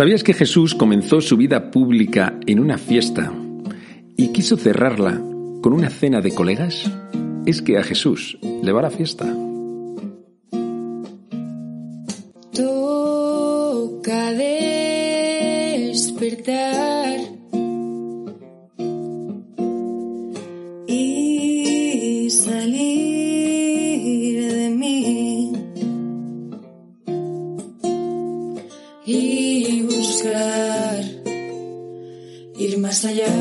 ¿Sabías que Jesús comenzó su vida pública en una fiesta y quiso cerrarla con una cena de colegas? Es que a Jesús le va la fiesta.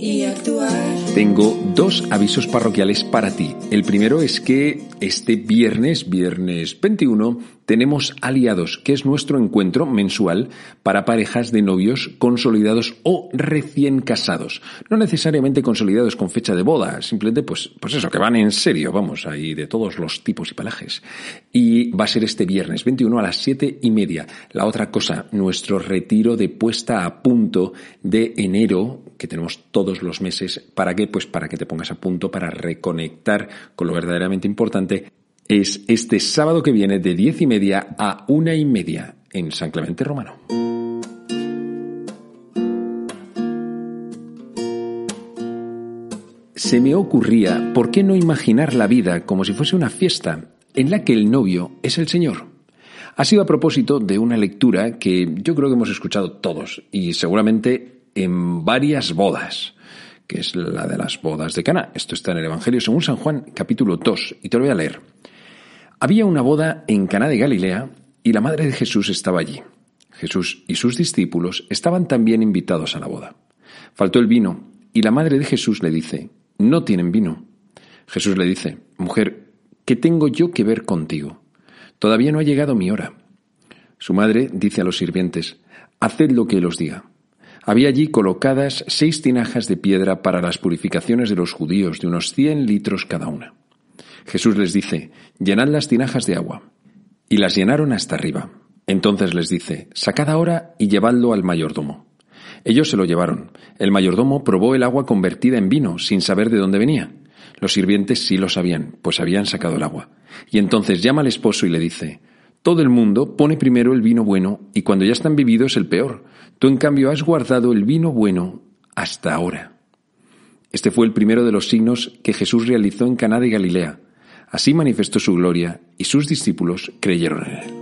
Y actuar. Tengo dos avisos parroquiales para ti. El primero es que este viernes, viernes 21, tenemos Aliados, que es nuestro encuentro mensual para parejas de novios consolidados o recién casados. No necesariamente consolidados con fecha de boda, simplemente pues, pues eso, que van en serio, vamos, ahí de todos los tipos y pelajes. Y va a ser este viernes 21 a las siete y media. La otra cosa, nuestro retiro de puesta a punto de enero, que tenemos todos los meses, ¿para qué? Pues para que te pongas a punto, para reconectar con lo verdaderamente importante, es este sábado que viene de diez y media a una y media en San Clemente Romano. Se me ocurría, ¿por qué no imaginar la vida como si fuese una fiesta en la que el novio es el Señor? Ha sido a propósito de una lectura que yo creo que hemos escuchado todos y seguramente en varias bodas, que es la de las bodas de Cana. Esto está en el Evangelio según San Juan, capítulo 2, y te lo voy a leer. Había una boda en Caná de Galilea y la madre de Jesús estaba allí. Jesús y sus discípulos estaban también invitados a la boda. Faltó el vino y la madre de Jesús le dice, no tienen vino. Jesús le dice, mujer, ¿qué tengo yo que ver contigo? Todavía no ha llegado mi hora. Su madre dice a los sirvientes, haced lo que él os diga. Había allí colocadas seis tinajas de piedra para las purificaciones de los judíos, de unos cien litros cada una. Jesús les dice, llenad las tinajas de agua. Y las llenaron hasta arriba. Entonces les dice, sacad ahora y llevadlo al mayordomo. Ellos se lo llevaron. El mayordomo probó el agua convertida en vino, sin saber de dónde venía. Los sirvientes sí lo sabían, pues habían sacado el agua. Y entonces llama al esposo y le dice, todo el mundo pone primero el vino bueno y cuando ya están bebidos el peor. Tú en cambio has guardado el vino bueno hasta ahora. Este fue el primero de los signos que Jesús realizó en Caná de Galilea. Así manifestó su gloria y sus discípulos creyeron en él.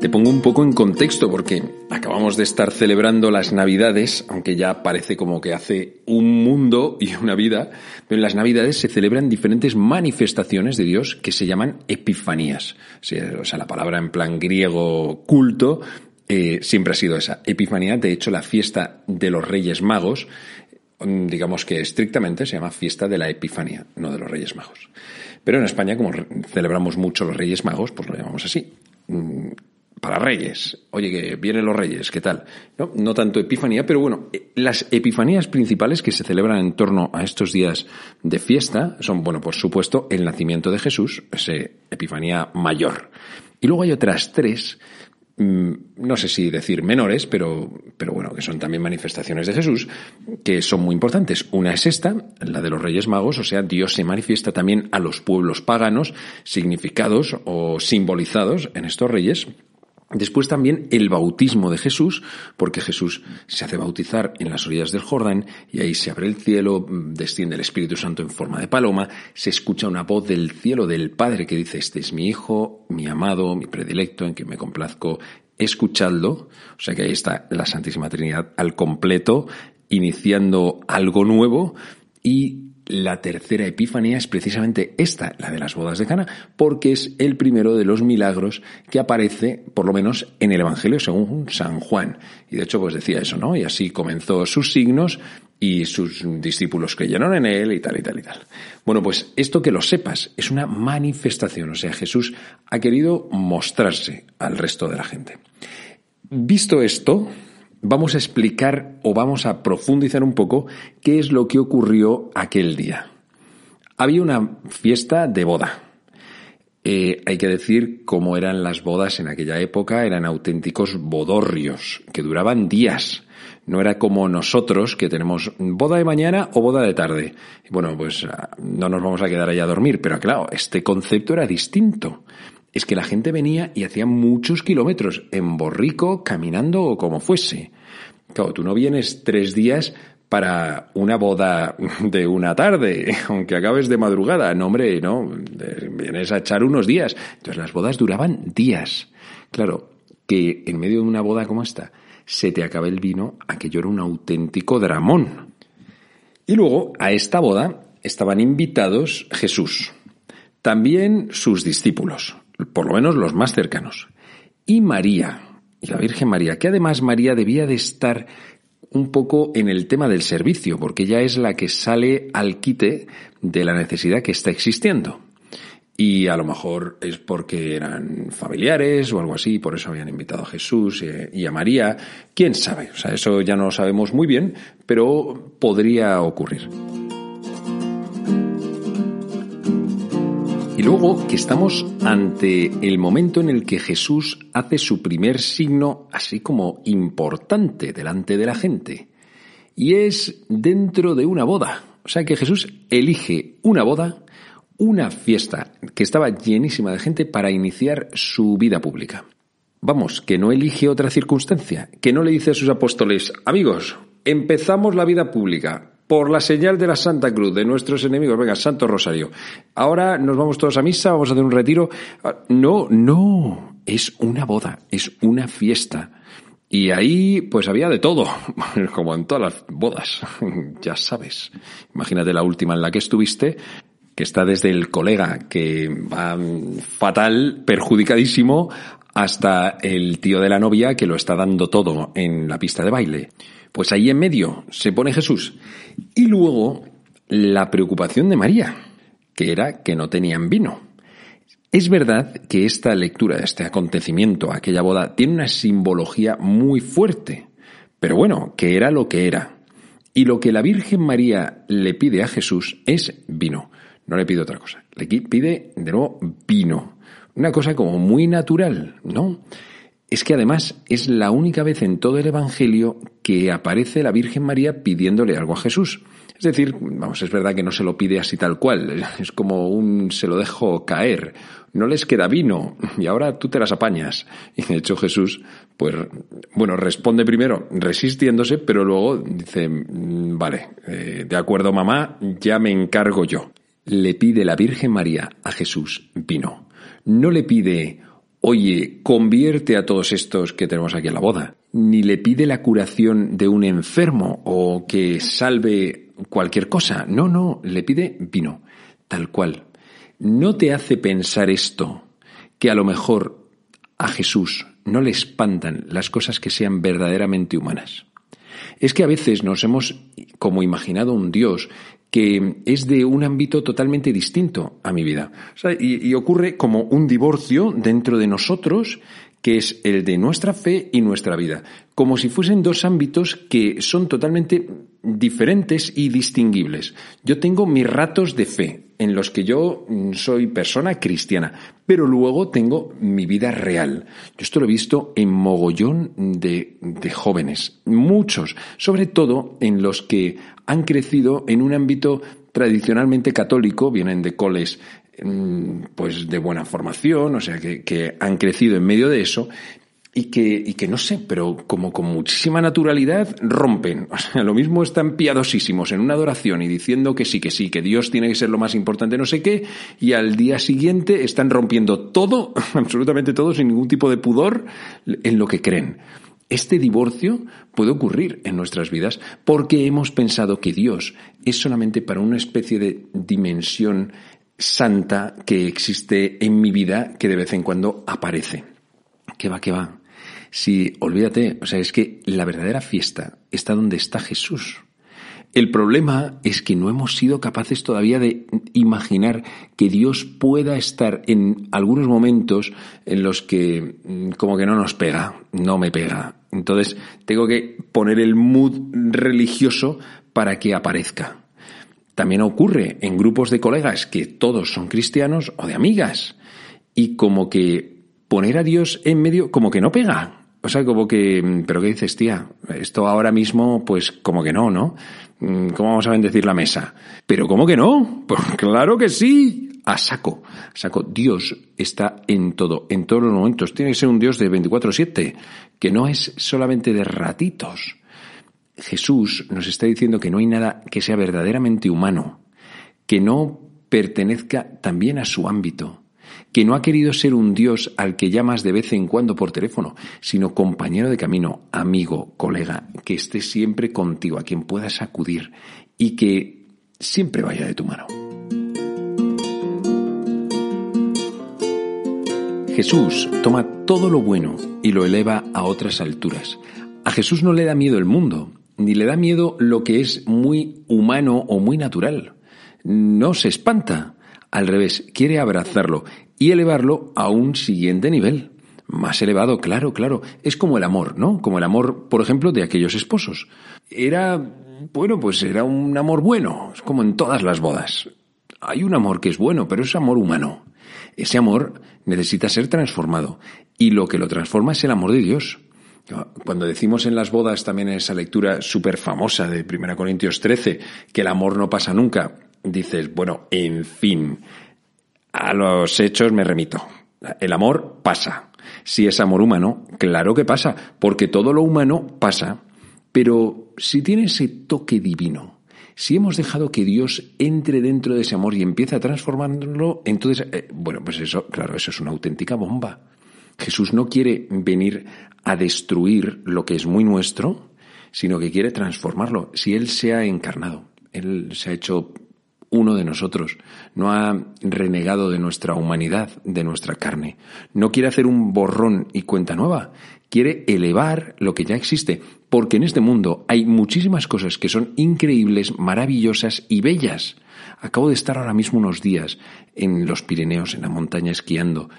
Te pongo un poco en contexto porque acabamos de estar celebrando las Navidades, aunque ya parece como que hace un mundo y una vida, pero en las Navidades se celebran diferentes manifestaciones de Dios que se llaman epifanías. O sea, la palabra en plan griego culto eh, siempre ha sido esa, epifanía. De hecho, la fiesta de los Reyes Magos, digamos que estrictamente se llama fiesta de la Epifanía, no de los Reyes Magos. Pero en España, como celebramos mucho los Reyes Magos, pues lo llamamos así para reyes. Oye, que vienen los reyes, ¿qué tal? No, tanto epifanía, pero bueno, las epifanías principales que se celebran en torno a estos días de fiesta son, bueno, por supuesto, el nacimiento de Jesús, esa epifanía mayor. Y luego hay otras tres, no sé si decir menores, pero, pero bueno, que son también manifestaciones de Jesús, que son muy importantes. Una es esta, la de los Reyes Magos, o sea, Dios se manifiesta también a los pueblos paganos, significados o simbolizados en estos reyes, Después también el bautismo de Jesús, porque Jesús se hace bautizar en las orillas del Jordán y ahí se abre el cielo, desciende el Espíritu Santo en forma de paloma, se escucha una voz del cielo del Padre que dice, este es mi Hijo, mi amado, mi predilecto, en quien me complazco, escuchadlo. O sea que ahí está la Santísima Trinidad al completo, iniciando algo nuevo y la tercera epifanía es precisamente esta, la de las bodas de Cana, porque es el primero de los milagros que aparece, por lo menos, en el Evangelio según San Juan. Y de hecho, pues decía eso, ¿no? Y así comenzó sus signos y sus discípulos creyeron en él y tal y tal y tal. Bueno, pues esto que lo sepas es una manifestación, o sea, Jesús ha querido mostrarse al resto de la gente. Visto esto, vamos a explicar o vamos a profundizar un poco qué es lo que ocurrió aquel día. Había una fiesta de boda. Eh, hay que decir cómo eran las bodas en aquella época, eran auténticos bodorrios que duraban días. No era como nosotros que tenemos boda de mañana o boda de tarde. Bueno, pues ah, no nos vamos a quedar allá a dormir, pero claro, este concepto era distinto. Es que la gente venía y hacía muchos kilómetros en borrico, caminando o como fuese. Claro, tú no vienes tres días para una boda de una tarde, aunque acabes de madrugada. No, hombre, no, vienes a echar unos días. Entonces las bodas duraban días. Claro, que en medio de una boda como esta se te acabe el vino, aquello era un auténtico dramón. Y luego a esta boda estaban invitados Jesús, también sus discípulos, por lo menos los más cercanos, y María, y la Virgen María, que además María debía de estar un poco en el tema del servicio, porque ella es la que sale al quite de la necesidad que está existiendo. Y a lo mejor es porque eran familiares o algo así, por eso habían invitado a Jesús y a María. ¿Quién sabe? O sea, eso ya no lo sabemos muy bien, pero podría ocurrir. Luego que estamos ante el momento en el que Jesús hace su primer signo así como importante delante de la gente. Y es dentro de una boda. O sea que Jesús elige una boda, una fiesta que estaba llenísima de gente para iniciar su vida pública. Vamos, que no elige otra circunstancia, que no le dice a sus apóstoles, amigos, empezamos la vida pública, por la señal de la Santa Cruz de nuestros enemigos. Venga, Santo Rosario. Ahora nos vamos todos a misa, vamos a hacer un retiro. Ah, no, no, es una boda, es una fiesta. Y ahí, pues había de todo, como en todas las bodas, ya sabes. Imagínate la última en la que estuviste, que está desde el colega que va fatal, perjudicadísimo, hasta el tío de la novia que lo está dando todo en la pista de baile. Pues ahí en medio se pone Jesús. Y luego la preocupación de María, que era que no tenían vino. Es verdad que esta lectura este acontecimiento, aquella boda, tiene una simbología muy fuerte, pero bueno, que era lo que era. Y lo que la Virgen María le pide a Jesús es vino. No le pide otra cosa. Le pide de nuevo vino. Una cosa como muy natural, ¿no? es que además es la única vez en todo el Evangelio que aparece la Virgen María pidiéndole algo a Jesús. Es decir, vamos, es verdad que no se lo pide así tal cual, es como un se lo dejo caer, no les queda vino y ahora tú te las apañas. Y de hecho Jesús, pues, bueno, responde primero resistiéndose, pero luego dice, mm, vale, eh, de acuerdo mamá, ya me encargo yo. Le pide la Virgen María a Jesús vino. No le pide oye, convierte a todos estos que tenemos aquí en la boda, ni le pide la curación de un enfermo o que salve cualquier cosa. No, no, le pide vino, tal cual. ¿No te hace pensar esto que a lo mejor a Jesús no le espantan las cosas que sean verdaderamente humanas? Es que a veces nos hemos como imaginado un Dios que es de un ámbito totalmente distinto a mi vida. y, ocurre como un divorcio dentro de nosotros que es el de nuestra fe y nuestra vida, como si fuesen dos ámbitos que son totalmente diferentes y distinguibles. Yo tengo mis ratos de fe, en los que yo mm, soy persona cristiana, pero luego tengo mi vida real. Yo esto lo he visto en mogollón de, de jóvenes, muchos, sobre todo en los que han crecido en un ámbito tradicionalmente católico, vienen de coles pues de buena formación, o sea que, que han crecido en medio de eso, y que, y que no sé, pero como con muchísima naturalidad rompen. O sea, lo mismo están piadosísimos en una adoración y diciendo que sí, que sí, que Dios tiene que ser lo más importante, no sé qué, y al día siguiente están rompiendo todo, absolutamente todo, sin ningún tipo de pudor, en lo que creen. Este divorcio puede ocurrir en nuestras vidas porque hemos pensado que Dios es solamente para una especie de dimensión santa que existe en mi vida que de vez en cuando aparece. ¿Qué va, qué va? Si, olvídate, o sea, es que la verdadera fiesta está donde está Jesús. El problema es que no hemos sido capaces todavía de imaginar que Dios pueda estar en algunos momentos en los que mm, como que no nos pega, no me pega. Entonces tengo que poner el mood religioso para que aparezca. También ocurre en grupos de colegas que todos son cristianos o de amigas y como que poner a Dios en medio como que no pega. O sea, como que, mm, pero ¿qué dices, tía? Esto ahora mismo, pues como que no, ¿no? Mm, ¿Cómo vamos a bendecir la mesa? Pero ¿cómo que no? Pues claro que sí. A saco, a saco. Dios está en todo, en todos los momentos. Tiene que ser un Dios de 24-7, que no es solamente de ratitos. Jesús nos está diciendo que no hay nada que sea verdaderamente humano, que no pertenezca también a su ámbito que no ha querido ser un Dios al que llamas de vez en cuando por teléfono, sino compañero de camino, amigo, colega, que esté siempre contigo, a quien puedas acudir y que siempre vaya de tu mano. Jesús toma todo lo bueno y lo eleva a otras alturas. A Jesús no le da miedo el mundo, ni le da miedo lo que es muy humano o muy natural. No se espanta, al revés, quiere abrazarlo y elevarlo a un siguiente nivel. Más elevado, claro, claro. Es como el amor, ¿no? Como el amor, por ejemplo, de aquellos esposos. Era, bueno, pues era un amor bueno, es como en todas las bodas. Hay un amor que es bueno, pero es amor humano. Ese amor necesita ser transformado y lo que lo transforma es el amor de Dios. Cuando decimos en las bodas también en esa lectura súper famosa de 1 Corintios 13 que el amor no pasa nunca, dices, bueno, en fin, a los hechos me remito. El amor pasa. Si es amor humano, claro que pasa, porque todo lo humano pasa. Pero si tiene ese toque divino, si hemos dejado que Dios entre dentro de ese amor y empieza a transformarlo, entonces, eh, bueno, pues eso, claro, eso es una auténtica bomba. Jesús no quiere venir a destruir lo que es muy nuestro, sino que quiere transformarlo. Si Él se ha encarnado, Él se ha hecho uno de nosotros, no ha renegado de nuestra humanidad, de nuestra carne, no quiere hacer un borrón y cuenta nueva, quiere elevar lo que ya existe, porque en este mundo hay muchísimas cosas que son increíbles, maravillosas y bellas. Acabo de estar ahora mismo unos días en los Pirineos, en la montaña, esquiando,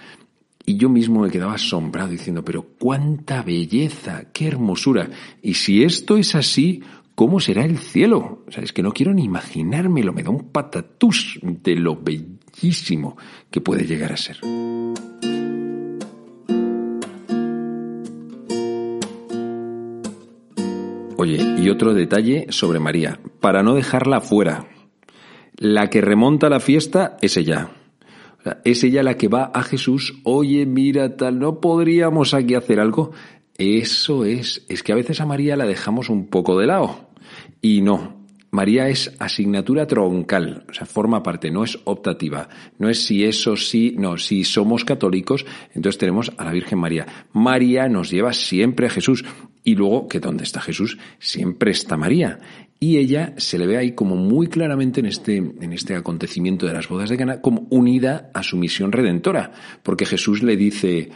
y yo mismo me quedaba asombrado diciendo, pero cuánta belleza, qué hermosura. Y si esto es así, ¿Cómo será el cielo? O sea, es que no quiero ni imaginármelo, me da un patatús de lo bellísimo que puede llegar a ser. Oye, y otro detalle sobre María, para no dejarla fuera. La que remonta la fiesta es ella. Es ella la que va a Jesús, oye, mira, tal, ¿no podríamos aquí hacer algo? Eso es, es que a veces a María la dejamos un poco de lado. Y no, María es asignatura troncal, o sea, forma parte, no es optativa, no es si eso sí, no, si somos católicos, entonces tenemos a la Virgen María. María nos lleva siempre a Jesús y luego, que dónde está Jesús, siempre está María. Y ella se le ve ahí como muy claramente en este, en este acontecimiento de las bodas de Cana, como unida a su misión redentora, porque Jesús le dice,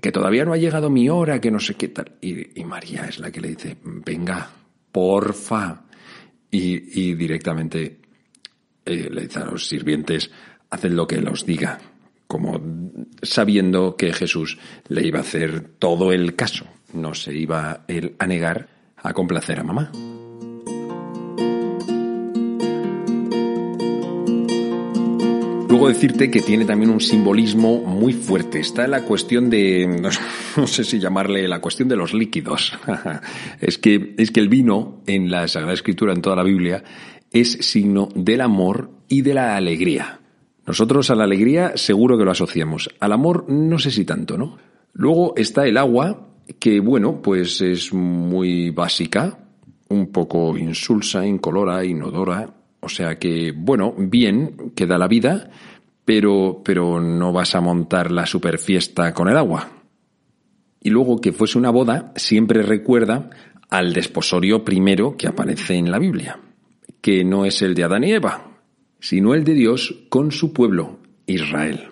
que todavía no ha llegado mi hora, que no sé qué tal. Y, María es la que le dice, venga, porfa. Y, directamente eh, le dice a los sirvientes, hacen lo que los diga, como sabiendo que Jesús le iba a hacer todo el caso. No se iba él a negar a complacer a mamá. Luego decirte que tiene también un simbolismo muy fuerte. Está la cuestión de, no, sé si llamarle la cuestión de los líquidos. es, que, es que el vino en la Sagrada Escritura, en toda la Biblia, es signo del amor y de la alegría. Nosotros a la alegría seguro que lo asociamos. Al amor no sé si tanto, ¿no? Luego está el agua, que bueno, pues es muy básica, un poco insulsa, incolora, inodora, o sea que, bueno, bien, queda la vida, pero, pero no vas a montar la super fiesta con el agua. Y luego que fuese una boda, siempre recuerda al desposorio primero que aparece en la Biblia, que no es el de Adán y Eva, sino el de Dios con su pueblo, Israel.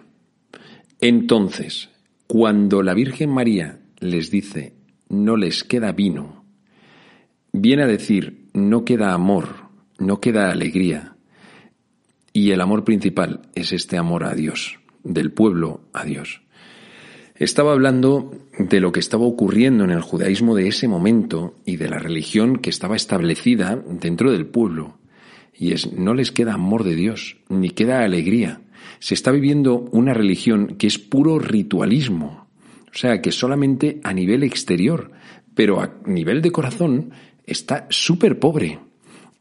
Entonces, cuando la Virgen María les dice no les queda vino, viene a decir no queda amor, no queda alegría. Y el amor principal es este amor a Dios, del pueblo a Dios. Estaba hablando de lo que estaba ocurriendo en el judaísmo de ese momento y de la religión que estaba establecida dentro del pueblo. Y es, no les queda amor de Dios, ni queda alegría. Se está viviendo una religión que es puro ritualismo. O sea, que solamente a nivel exterior, pero a nivel de corazón está súper pobre.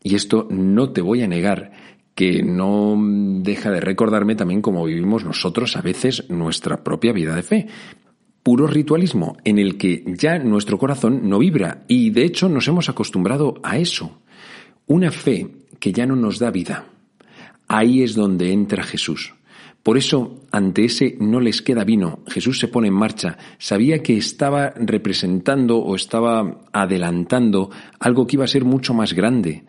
Y esto no te voy a negar que no deja de recordarme también cómo vivimos nosotros a veces nuestra propia vida de fe. Puro ritualismo en el que ya nuestro corazón no vibra y de hecho nos hemos acostumbrado a eso. Una fe que ya no nos da vida. Ahí es donde entra Jesús. Por eso, ante ese no les queda vino, Jesús se pone en marcha. Sabía que estaba representando o estaba adelantando algo que iba a ser mucho más grande.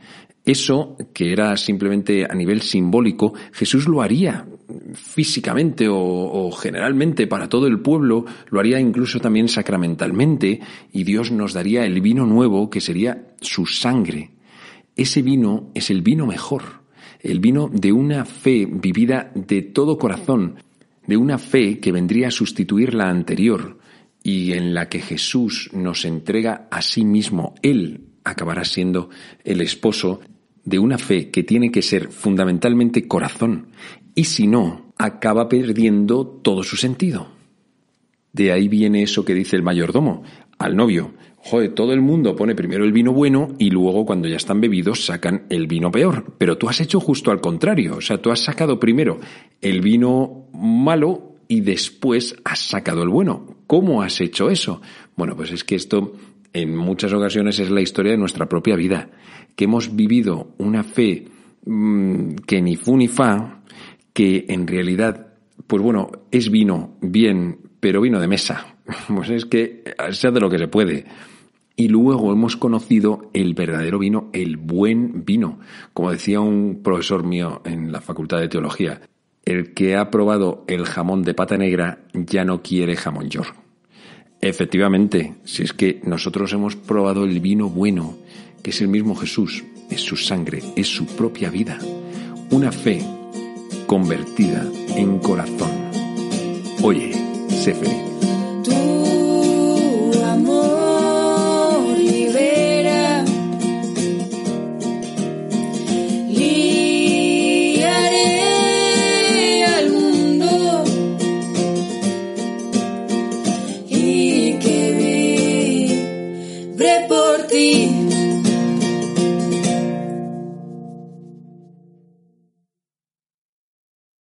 Eso, que era simplemente a nivel simbólico, Jesús lo haría físicamente o, generalmente para todo el pueblo, lo haría incluso también sacramentalmente, y Dios nos daría el vino nuevo que sería su sangre. Ese vino es el vino mejor, el vino de una fe vivida de todo corazón, de una fe que vendría a sustituir la anterior y en la que Jesús nos entrega a sí mismo. Él acabará siendo el esposo de una fe que tiene que ser fundamentalmente corazón, y si no, acaba perdiendo todo su sentido. De ahí viene eso que dice el mayordomo al novio. Joder, todo el mundo pone primero el vino bueno y luego cuando ya están bebidos sacan el vino peor. Pero tú has hecho justo al contrario. O sea, tú has sacado primero el vino malo y después has sacado el bueno. ¿Cómo has hecho eso? Bueno, pues es que esto en muchas ocasiones es la historia de nuestra propia vida, que hemos vivido una fe mm, que ni fu ni fa, que en realidad, pues bueno, es vino bien, pero vino de mesa. Pues es que sea de lo que se puede. Y luego hemos conocido el verdadero vino, el buen vino. Como decía un profesor mío en la Facultad de Teología, el que ha probado el jamón de pata negra ya no quiere jamón york. Efectivamente, si es que nosotros hemos probado el vino bueno, que es el mismo Jesús, es su sangre, es su propia vida, una fe convertida en corazón. Oye, sé feliz.